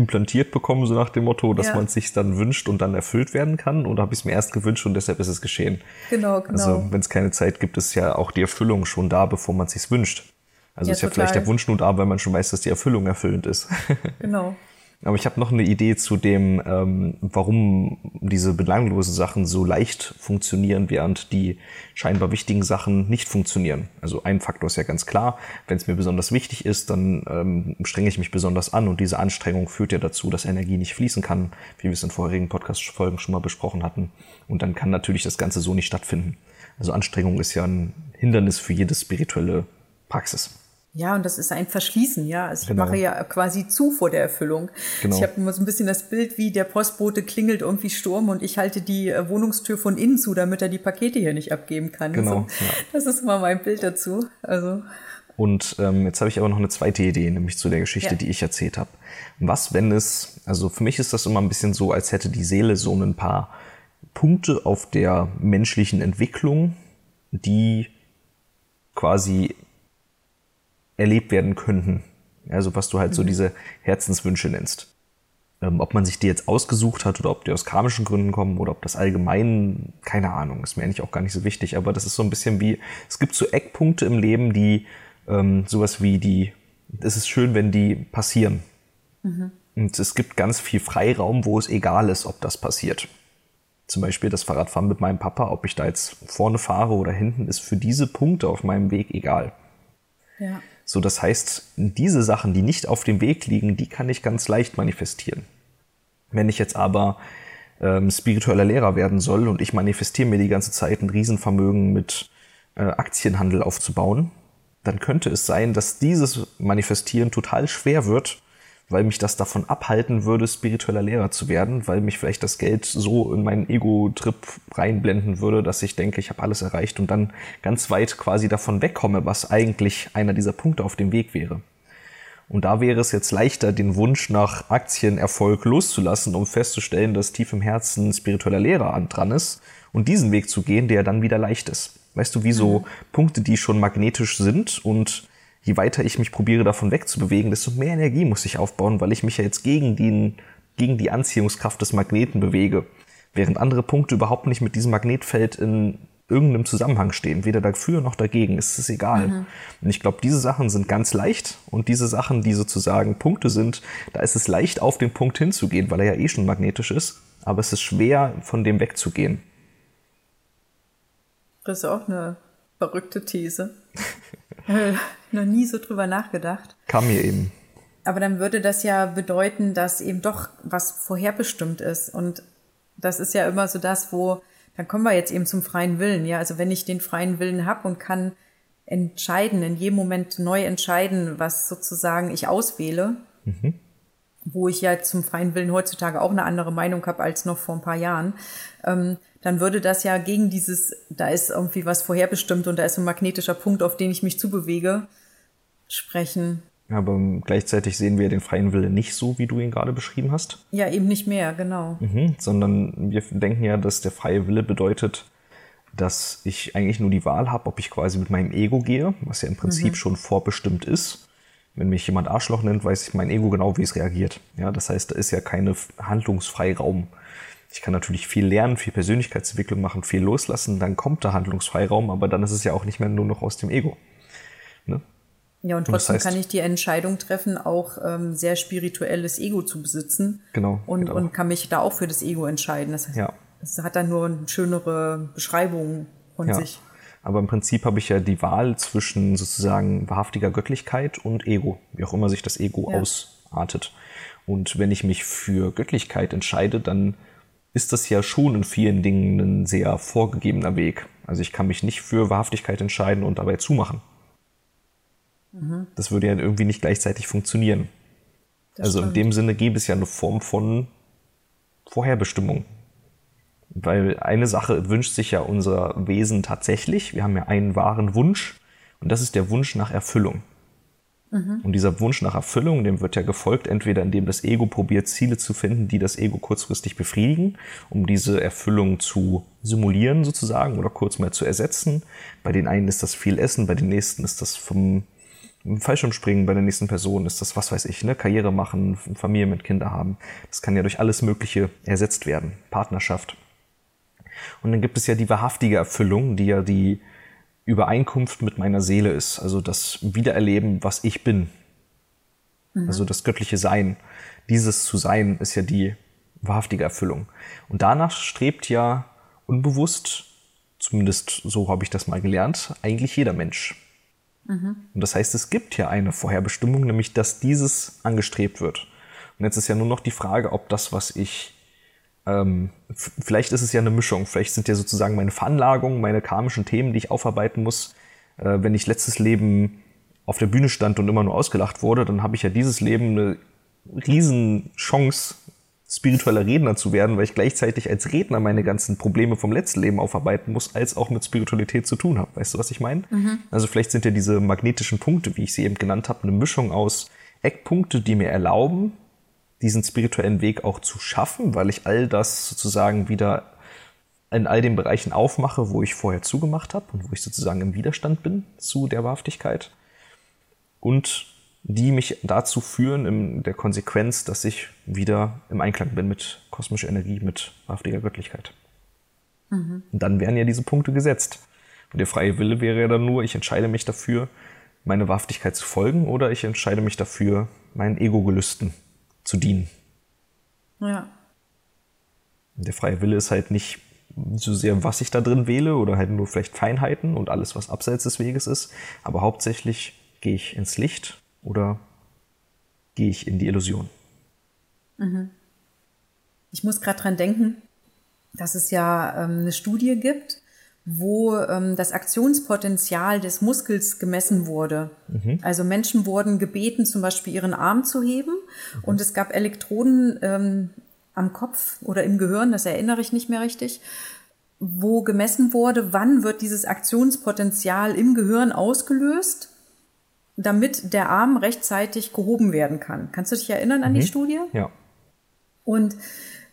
implantiert bekommen, so nach dem Motto, dass ja. man es sich dann wünscht und dann erfüllt werden kann? Oder habe ich es mir erst gewünscht und deshalb ist es geschehen? Genau, genau. Also wenn es keine Zeit gibt, ist ja auch die Erfüllung schon da, bevor man es sich wünscht. Also ja, ist ja total. vielleicht der Wunsch nur da, weil man schon weiß, dass die Erfüllung erfüllend ist. Genau. Aber ich habe noch eine Idee zu dem, ähm, warum diese belanglosen Sachen so leicht funktionieren, während die scheinbar wichtigen Sachen nicht funktionieren. Also ein Faktor ist ja ganz klar, wenn es mir besonders wichtig ist, dann ähm, strenge ich mich besonders an und diese Anstrengung führt ja dazu, dass Energie nicht fließen kann, wie wir es in vorherigen Podcast-Folgen schon mal besprochen hatten. Und dann kann natürlich das Ganze so nicht stattfinden. Also Anstrengung ist ja ein Hindernis für jede spirituelle Praxis. Ja, und das ist ein Verschließen, ja. Also ich genau. mache ja quasi zu vor der Erfüllung. Genau. Ich habe immer so ein bisschen das Bild, wie der Postbote klingelt irgendwie Sturm und ich halte die äh, Wohnungstür von innen zu, damit er die Pakete hier nicht abgeben kann. Genau. So, ja. Das ist immer mein Bild dazu. Also. Und ähm, jetzt habe ich aber noch eine zweite Idee, nämlich zu der Geschichte, ja. die ich erzählt habe. Was, wenn es, also für mich ist das immer ein bisschen so, als hätte die Seele so ein paar Punkte auf der menschlichen Entwicklung, die quasi erlebt werden könnten. Also was du halt mhm. so diese Herzenswünsche nennst. Ähm, ob man sich die jetzt ausgesucht hat oder ob die aus karmischen Gründen kommen oder ob das allgemein, keine Ahnung, ist mir eigentlich auch gar nicht so wichtig. Aber das ist so ein bisschen wie, es gibt so Eckpunkte im Leben, die ähm, sowas wie die, es ist schön, wenn die passieren. Mhm. Und es gibt ganz viel Freiraum, wo es egal ist, ob das passiert. Zum Beispiel das Fahrradfahren mit meinem Papa, ob ich da jetzt vorne fahre oder hinten, ist für diese Punkte auf meinem Weg egal. Ja. So, das heißt, diese Sachen, die nicht auf dem Weg liegen, die kann ich ganz leicht manifestieren. Wenn ich jetzt aber ähm, spiritueller Lehrer werden soll und ich manifestiere mir die ganze Zeit ein Riesenvermögen mit äh, Aktienhandel aufzubauen, dann könnte es sein, dass dieses Manifestieren total schwer wird, weil mich das davon abhalten würde, spiritueller Lehrer zu werden, weil mich vielleicht das Geld so in meinen Ego-Trip reinblenden würde, dass ich denke, ich habe alles erreicht und dann ganz weit quasi davon wegkomme, was eigentlich einer dieser Punkte auf dem Weg wäre. Und da wäre es jetzt leichter, den Wunsch nach Aktienerfolg loszulassen, um festzustellen, dass tief im Herzen spiritueller Lehrer an dran ist und diesen Weg zu gehen, der dann wieder leicht ist. Weißt du, wie so mhm. Punkte, die schon magnetisch sind und je weiter ich mich probiere, davon wegzubewegen, desto mehr Energie muss ich aufbauen, weil ich mich ja jetzt gegen, den, gegen die Anziehungskraft des Magneten bewege. Während andere Punkte überhaupt nicht mit diesem Magnetfeld in irgendeinem Zusammenhang stehen, weder dafür noch dagegen, ist es egal. Mhm. Und ich glaube, diese Sachen sind ganz leicht und diese Sachen, die sozusagen Punkte sind, da ist es leicht auf den Punkt hinzugehen, weil er ja eh schon magnetisch ist, aber es ist schwer, von dem wegzugehen. Das ist auch eine verrückte These. Noch nie so drüber nachgedacht. Kam mir eben. Aber dann würde das ja bedeuten, dass eben doch was vorherbestimmt ist. Und das ist ja immer so das, wo, dann kommen wir jetzt eben zum freien Willen. Ja, also wenn ich den freien Willen habe und kann entscheiden, in jedem Moment neu entscheiden, was sozusagen ich auswähle, mhm. wo ich ja zum freien Willen heutzutage auch eine andere Meinung habe als noch vor ein paar Jahren, ähm, dann würde das ja gegen dieses, da ist irgendwie was vorherbestimmt und da ist ein magnetischer Punkt, auf den ich mich zubewege, sprechen. Aber gleichzeitig sehen wir den freien Wille nicht so, wie du ihn gerade beschrieben hast. Ja, eben nicht mehr, genau. Mhm, sondern wir denken ja, dass der freie Wille bedeutet, dass ich eigentlich nur die Wahl habe, ob ich quasi mit meinem Ego gehe, was ja im Prinzip mhm. schon vorbestimmt ist. Wenn mich jemand Arschloch nennt, weiß ich mein Ego genau, wie es reagiert. Ja, das heißt, da ist ja keine Handlungsfreiraum. Ich kann natürlich viel lernen, viel Persönlichkeitsentwicklung machen, viel loslassen, dann kommt der Handlungsfreiraum, aber dann ist es ja auch nicht mehr nur noch aus dem Ego. Ne? Ja, und trotzdem und das heißt, kann ich die Entscheidung treffen, auch ähm, sehr spirituelles Ego zu besitzen. Genau. Und, genau. und kann mich da auch für das Ego entscheiden. Das heißt, ja. es hat dann nur eine schönere Beschreibung von ja. sich. Aber im Prinzip habe ich ja die Wahl zwischen sozusagen wahrhaftiger Göttlichkeit und Ego, wie auch immer sich das Ego ja. ausartet. Und wenn ich mich für Göttlichkeit entscheide, dann ist das ja schon in vielen Dingen ein sehr vorgegebener Weg. Also ich kann mich nicht für Wahrhaftigkeit entscheiden und dabei zumachen. Mhm. Das würde ja irgendwie nicht gleichzeitig funktionieren. Das also stimmt. in dem Sinne gäbe es ja eine Form von Vorherbestimmung. Weil eine Sache wünscht sich ja unser Wesen tatsächlich. Wir haben ja einen wahren Wunsch und das ist der Wunsch nach Erfüllung. Mhm. Und dieser Wunsch nach Erfüllung, dem wird ja gefolgt, entweder indem das Ego probiert, Ziele zu finden, die das Ego kurzfristig befriedigen, um diese Erfüllung zu simulieren sozusagen oder kurz mal zu ersetzen. Bei den einen ist das viel Essen, bei den nächsten ist das vom Fallschirmspringen, bei der nächsten Person ist das, was weiß ich, ne? Karriere machen, Familie mit Kinder haben. Das kann ja durch alles Mögliche ersetzt werden. Partnerschaft. Und dann gibt es ja die wahrhaftige Erfüllung, die ja die Übereinkunft mit meiner Seele ist, also das Wiedererleben, was ich bin. Mhm. Also das göttliche Sein. Dieses zu sein ist ja die wahrhaftige Erfüllung. Und danach strebt ja unbewusst, zumindest so habe ich das mal gelernt, eigentlich jeder Mensch. Mhm. Und das heißt, es gibt ja eine Vorherbestimmung, nämlich dass dieses angestrebt wird. Und jetzt ist ja nur noch die Frage, ob das, was ich ähm, vielleicht ist es ja eine Mischung. Vielleicht sind ja sozusagen meine Veranlagungen, meine karmischen Themen, die ich aufarbeiten muss. Äh, wenn ich letztes Leben auf der Bühne stand und immer nur ausgelacht wurde, dann habe ich ja dieses Leben eine riesen Chance, spiritueller Redner zu werden, weil ich gleichzeitig als Redner meine ganzen Probleme vom letzten Leben aufarbeiten muss, als auch mit Spiritualität zu tun habe. Weißt du, was ich meine? Mhm. Also vielleicht sind ja diese magnetischen Punkte, wie ich sie eben genannt habe, eine Mischung aus Eckpunkte, die mir erlauben, diesen spirituellen Weg auch zu schaffen, weil ich all das sozusagen wieder in all den Bereichen aufmache, wo ich vorher zugemacht habe und wo ich sozusagen im Widerstand bin zu der Wahrhaftigkeit. Und die mich dazu führen in der Konsequenz, dass ich wieder im Einklang bin mit kosmischer Energie, mit wahrhaftiger Göttlichkeit. Mhm. Und dann wären ja diese Punkte gesetzt. Und der freie Wille wäre ja dann nur, ich entscheide mich dafür, meine Wahrhaftigkeit zu folgen oder ich entscheide mich dafür, meinen Ego-Gelüsten zu dienen. Ja. Der freie Wille ist halt nicht so sehr, was ich da drin wähle oder halt nur vielleicht Feinheiten und alles, was abseits des Weges ist. Aber hauptsächlich gehe ich ins Licht oder gehe ich in die Illusion. Mhm. Ich muss gerade dran denken, dass es ja ähm, eine Studie gibt, wo ähm, das Aktionspotenzial des Muskels gemessen wurde. Mhm. Also Menschen wurden gebeten, zum Beispiel ihren Arm zu heben mhm. und es gab Elektroden ähm, am Kopf oder im Gehirn, das erinnere ich nicht mehr richtig, wo gemessen wurde, wann wird dieses Aktionspotenzial im Gehirn ausgelöst, damit der Arm rechtzeitig gehoben werden kann. Kannst du dich erinnern an mhm. die Studie? Ja. Und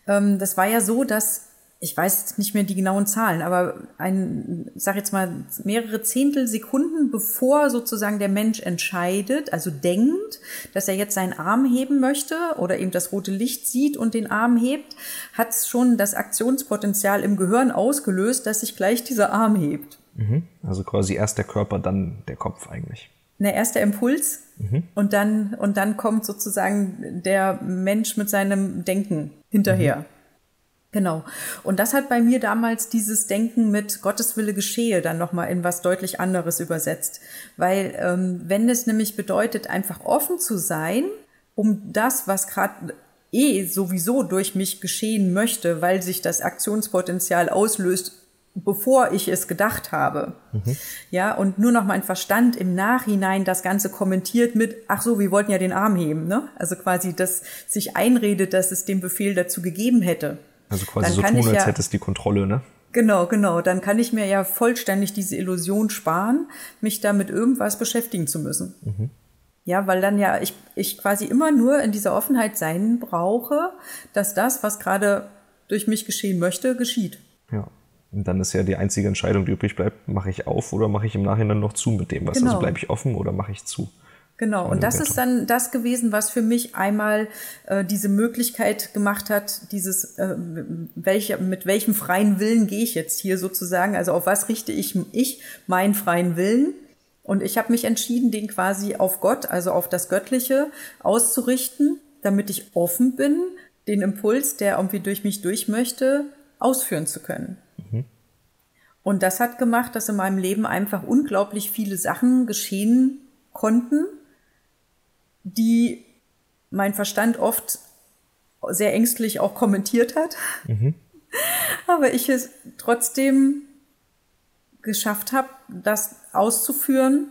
ähm, das war ja so, dass ich weiß nicht mehr die genauen Zahlen, aber ein, sag jetzt mal, mehrere Zehntel Sekunden bevor sozusagen der Mensch entscheidet, also denkt, dass er jetzt seinen Arm heben möchte oder eben das rote Licht sieht und den Arm hebt, hat schon das Aktionspotenzial im Gehirn ausgelöst, dass sich gleich dieser Arm hebt. Mhm. Also quasi erst der Körper, dann der Kopf eigentlich. Der erste Impuls mhm. und dann, und dann kommt sozusagen der Mensch mit seinem Denken hinterher. Mhm. Genau. Und das hat bei mir damals dieses Denken mit Gottes Wille geschehe dann nochmal in was deutlich anderes übersetzt. Weil ähm, wenn es nämlich bedeutet, einfach offen zu sein, um das, was gerade eh sowieso durch mich geschehen möchte, weil sich das Aktionspotenzial auslöst, bevor ich es gedacht habe. Mhm. Ja, und nur noch mein Verstand im Nachhinein das Ganze kommentiert mit, ach so, wir wollten ja den Arm heben, ne? Also quasi, dass sich einredet, dass es den Befehl dazu gegeben hätte. Also quasi so tun, als ja, hättest die Kontrolle, ne? Genau, genau. Dann kann ich mir ja vollständig diese Illusion sparen, mich da mit irgendwas beschäftigen zu müssen. Mhm. Ja, weil dann ja ich, ich quasi immer nur in dieser Offenheit sein brauche, dass das, was gerade durch mich geschehen möchte, geschieht. Ja. Und dann ist ja die einzige Entscheidung, die übrig bleibt, mache ich auf oder mache ich im Nachhinein noch zu mit dem was? Also genau. Also bleibe ich offen oder mache ich zu? Genau, und das ist dann das gewesen, was für mich einmal äh, diese Möglichkeit gemacht hat, dieses, äh, welche, mit welchem freien Willen gehe ich jetzt hier sozusagen, also auf was richte ich, ich meinen freien Willen. Und ich habe mich entschieden, den quasi auf Gott, also auf das Göttliche auszurichten, damit ich offen bin, den Impuls, der irgendwie durch mich durch möchte, ausführen zu können. Und das hat gemacht, dass in meinem Leben einfach unglaublich viele Sachen geschehen konnten, die mein Verstand oft sehr ängstlich auch kommentiert hat. Mhm. Aber ich es trotzdem geschafft habe, das auszuführen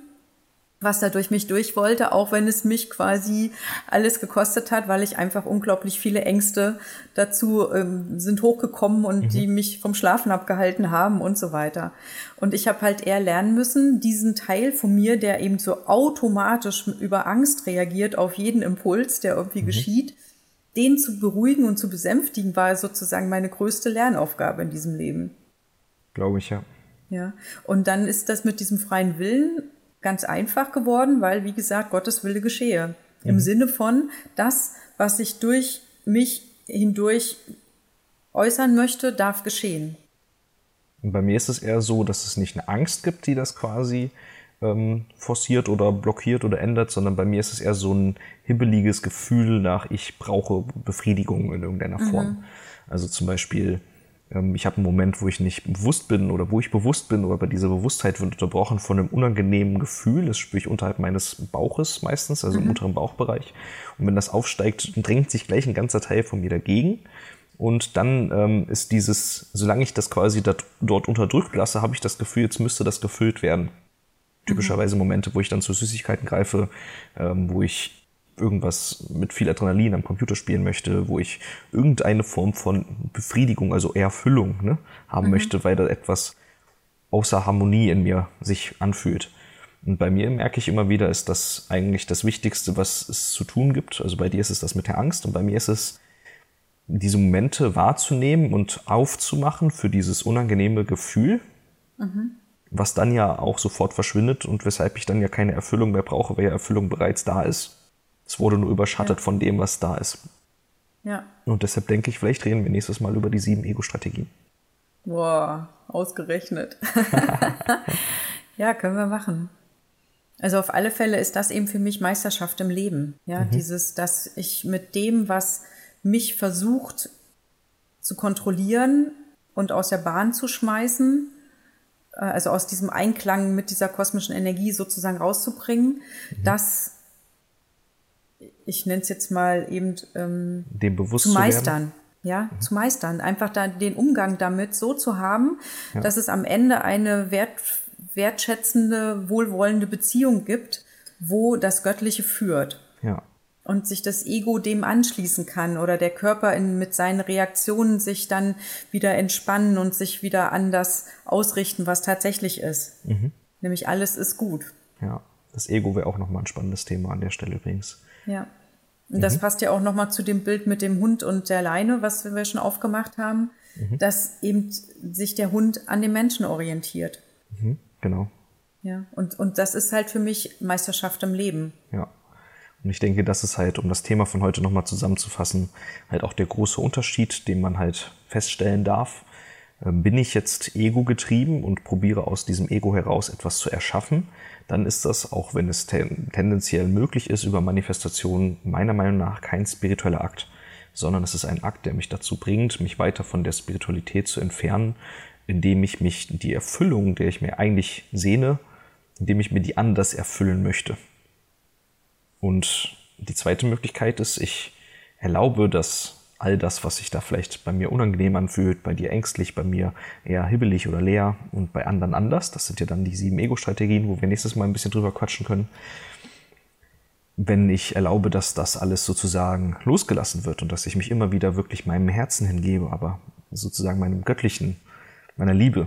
was da durch mich durch wollte, auch wenn es mich quasi alles gekostet hat, weil ich einfach unglaublich viele Ängste dazu ähm, sind hochgekommen und mhm. die mich vom Schlafen abgehalten haben und so weiter. Und ich habe halt eher lernen müssen, diesen Teil von mir, der eben so automatisch über Angst reagiert auf jeden Impuls, der irgendwie mhm. geschieht, den zu beruhigen und zu besänftigen, war sozusagen meine größte Lernaufgabe in diesem Leben. Glaube ich, ja. Ja, und dann ist das mit diesem freien Willen ganz einfach geworden, weil, wie gesagt, Gottes Wille geschehe. Mhm. Im Sinne von, das, was ich durch mich hindurch äußern möchte, darf geschehen. Und bei mir ist es eher so, dass es nicht eine Angst gibt, die das quasi ähm, forciert oder blockiert oder ändert, sondern bei mir ist es eher so ein hibbeliges Gefühl nach, ich brauche Befriedigung in irgendeiner Form. Mhm. Also zum Beispiel, ich habe einen Moment, wo ich nicht bewusst bin oder wo ich bewusst bin, aber diese Bewusstheit wird unterbrochen von einem unangenehmen Gefühl. Das spüre ich unterhalb meines Bauches meistens, also mhm. im unteren Bauchbereich. Und wenn das aufsteigt, drängt sich gleich ein ganzer Teil von mir dagegen. Und dann ähm, ist dieses, solange ich das quasi dat, dort unterdrückt lasse, habe ich das Gefühl, jetzt müsste das gefüllt werden. Typischerweise mhm. Momente, wo ich dann zu Süßigkeiten greife, ähm, wo ich irgendwas mit viel Adrenalin am Computer spielen möchte, wo ich irgendeine Form von Befriedigung, also Erfüllung ne, haben mhm. möchte, weil da etwas außer Harmonie in mir sich anfühlt. Und bei mir merke ich immer wieder, ist das eigentlich das Wichtigste, was es zu tun gibt. Also bei dir ist es das mit der Angst und bei mir ist es, diese Momente wahrzunehmen und aufzumachen für dieses unangenehme Gefühl, mhm. was dann ja auch sofort verschwindet und weshalb ich dann ja keine Erfüllung mehr brauche, weil ja Erfüllung bereits da ist. Es wurde nur überschattet ja. von dem, was da ist. Ja. Und deshalb denke ich, vielleicht reden wir nächstes Mal über die sieben Ego-Strategien. Boah, ausgerechnet. ja, können wir machen. Also auf alle Fälle ist das eben für mich Meisterschaft im Leben. Ja, mhm. dieses, dass ich mit dem, was mich versucht zu kontrollieren und aus der Bahn zu schmeißen, äh, also aus diesem Einklang mit dieser kosmischen Energie sozusagen rauszubringen, mhm. das ich nenne es jetzt mal eben ähm, dem bewusst zu meistern. Zu ja, mhm. zu meistern. Einfach da den Umgang damit so zu haben, ja. dass es am Ende eine wert, wertschätzende, wohlwollende Beziehung gibt, wo das Göttliche führt. Ja. Und sich das Ego dem anschließen kann oder der Körper in, mit seinen Reaktionen sich dann wieder entspannen und sich wieder an das ausrichten, was tatsächlich ist. Mhm. Nämlich alles ist gut. Ja, das Ego wäre auch nochmal ein spannendes Thema an der Stelle übrigens. Ja. Und das mhm. passt ja auch nochmal zu dem Bild mit dem Hund und der Leine, was wir schon aufgemacht haben, mhm. dass eben sich der Hund an den Menschen orientiert. Mhm. Genau. Ja, und, und das ist halt für mich Meisterschaft im Leben. Ja. Und ich denke, das ist halt, um das Thema von heute nochmal zusammenzufassen, halt auch der große Unterschied, den man halt feststellen darf. Ähm, bin ich jetzt ego getrieben und probiere aus diesem Ego heraus etwas zu erschaffen? dann ist das, auch wenn es ten, tendenziell möglich ist, über Manifestation meiner Meinung nach kein spiritueller Akt, sondern es ist ein Akt, der mich dazu bringt, mich weiter von der Spiritualität zu entfernen, indem ich mich die Erfüllung, der ich mir eigentlich sehne, indem ich mir die anders erfüllen möchte. Und die zweite Möglichkeit ist, ich erlaube, dass all das, was sich da vielleicht bei mir unangenehm anfühlt, bei dir ängstlich, bei mir eher hibbelig oder leer und bei anderen anders. Das sind ja dann die sieben Ego-Strategien, wo wir nächstes Mal ein bisschen drüber quatschen können. Wenn ich erlaube, dass das alles sozusagen losgelassen wird und dass ich mich immer wieder wirklich meinem Herzen hingebe, aber sozusagen meinem Göttlichen, meiner Liebe,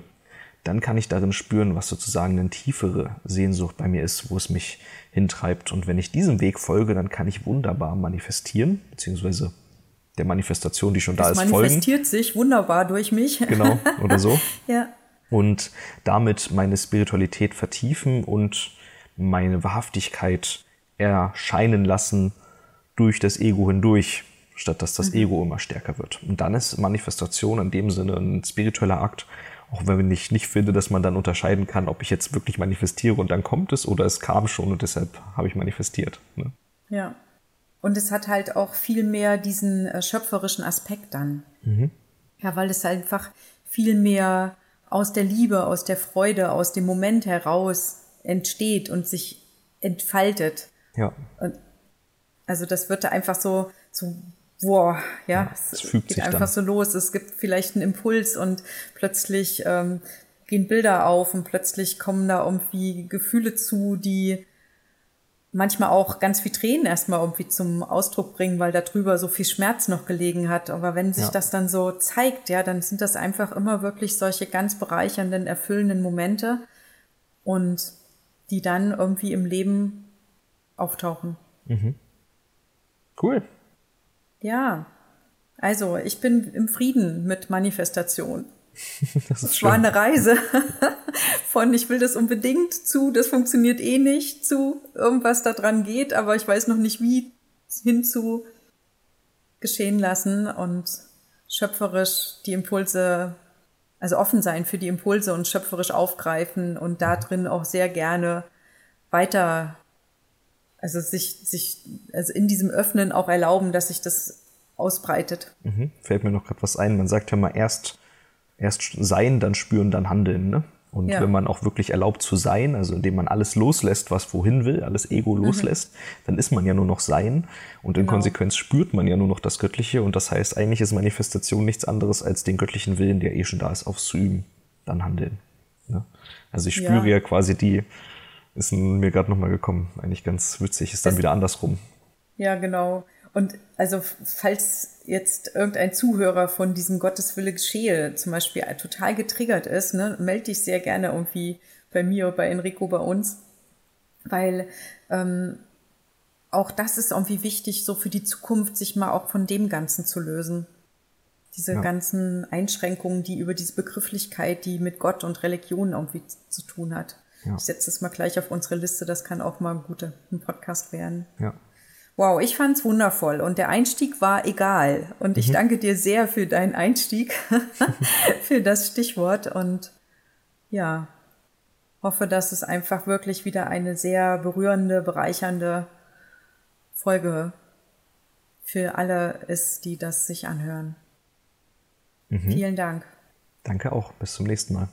dann kann ich darin spüren, was sozusagen eine tiefere Sehnsucht bei mir ist, wo es mich hintreibt. Und wenn ich diesem Weg folge, dann kann ich wunderbar manifestieren, beziehungsweise der Manifestation, die schon das da ist, folgen. manifestiert sich wunderbar durch mich. Genau, oder so. ja. Und damit meine Spiritualität vertiefen und meine Wahrhaftigkeit erscheinen lassen durch das Ego hindurch, statt dass das mhm. Ego immer stärker wird. Und dann ist Manifestation in dem Sinne ein spiritueller Akt, auch wenn ich nicht finde, dass man dann unterscheiden kann, ob ich jetzt wirklich manifestiere und dann kommt es oder es kam schon und deshalb habe ich manifestiert. Ne? Ja. Und es hat halt auch viel mehr diesen äh, schöpferischen Aspekt dann. Mhm. Ja, weil es einfach viel mehr aus der Liebe, aus der Freude, aus dem Moment heraus entsteht und sich entfaltet. Ja. Und also das wird da einfach so, so, boah, ja, ja es, es geht einfach dann. so los. Es gibt vielleicht einen Impuls und plötzlich ähm, gehen Bilder auf und plötzlich kommen da irgendwie Gefühle zu, die manchmal auch ganz viel Tränen erstmal irgendwie zum Ausdruck bringen, weil da drüber so viel Schmerz noch gelegen hat. Aber wenn sich ja. das dann so zeigt, ja, dann sind das einfach immer wirklich solche ganz bereichernden, erfüllenden Momente und die dann irgendwie im Leben auftauchen. Mhm. Cool. Ja. Also, ich bin im Frieden mit Manifestation. Das, das war eine Reise von ich will das unbedingt zu, das funktioniert eh nicht zu irgendwas da dran geht, aber ich weiß noch nicht wie hinzu geschehen lassen und schöpferisch die Impulse, also offen sein für die Impulse und schöpferisch aufgreifen und da drin auch sehr gerne weiter, also sich, sich, also in diesem Öffnen auch erlauben, dass sich das ausbreitet. Mhm. Fällt mir noch gerade was ein. Man sagt ja mal erst, erst sein, dann spüren, dann handeln. Ne? Und ja. wenn man auch wirklich erlaubt zu sein, also indem man alles loslässt, was wohin will, alles Ego mhm. loslässt, dann ist man ja nur noch sein und in genau. Konsequenz spürt man ja nur noch das Göttliche und das heißt, eigentlich ist Manifestation nichts anderes als den göttlichen Willen, der eh schon da ist, aufzuüben, dann handeln. Ne? Also ich spüre ja. ja quasi die, ist mir gerade nochmal gekommen, eigentlich ganz witzig, ist dann das, wieder andersrum. Ja, genau. Und also falls jetzt irgendein Zuhörer von diesem Gotteswille geschehe zum Beispiel total getriggert ist, ne, melde dich sehr gerne irgendwie bei mir, bei Enrico, bei uns, weil ähm, auch das ist irgendwie wichtig, so für die Zukunft, sich mal auch von dem Ganzen zu lösen. Diese ja. ganzen Einschränkungen, die über diese Begrifflichkeit, die mit Gott und Religion irgendwie zu tun hat. Ja. Ich setze das mal gleich auf unsere Liste, das kann auch mal ein guter ein Podcast werden. Ja. Wow, ich fand's wundervoll und der Einstieg war egal. Und ich mhm. danke dir sehr für deinen Einstieg, für das Stichwort und ja, hoffe, dass es einfach wirklich wieder eine sehr berührende, bereichernde Folge für alle ist, die das sich anhören. Mhm. Vielen Dank. Danke auch. Bis zum nächsten Mal.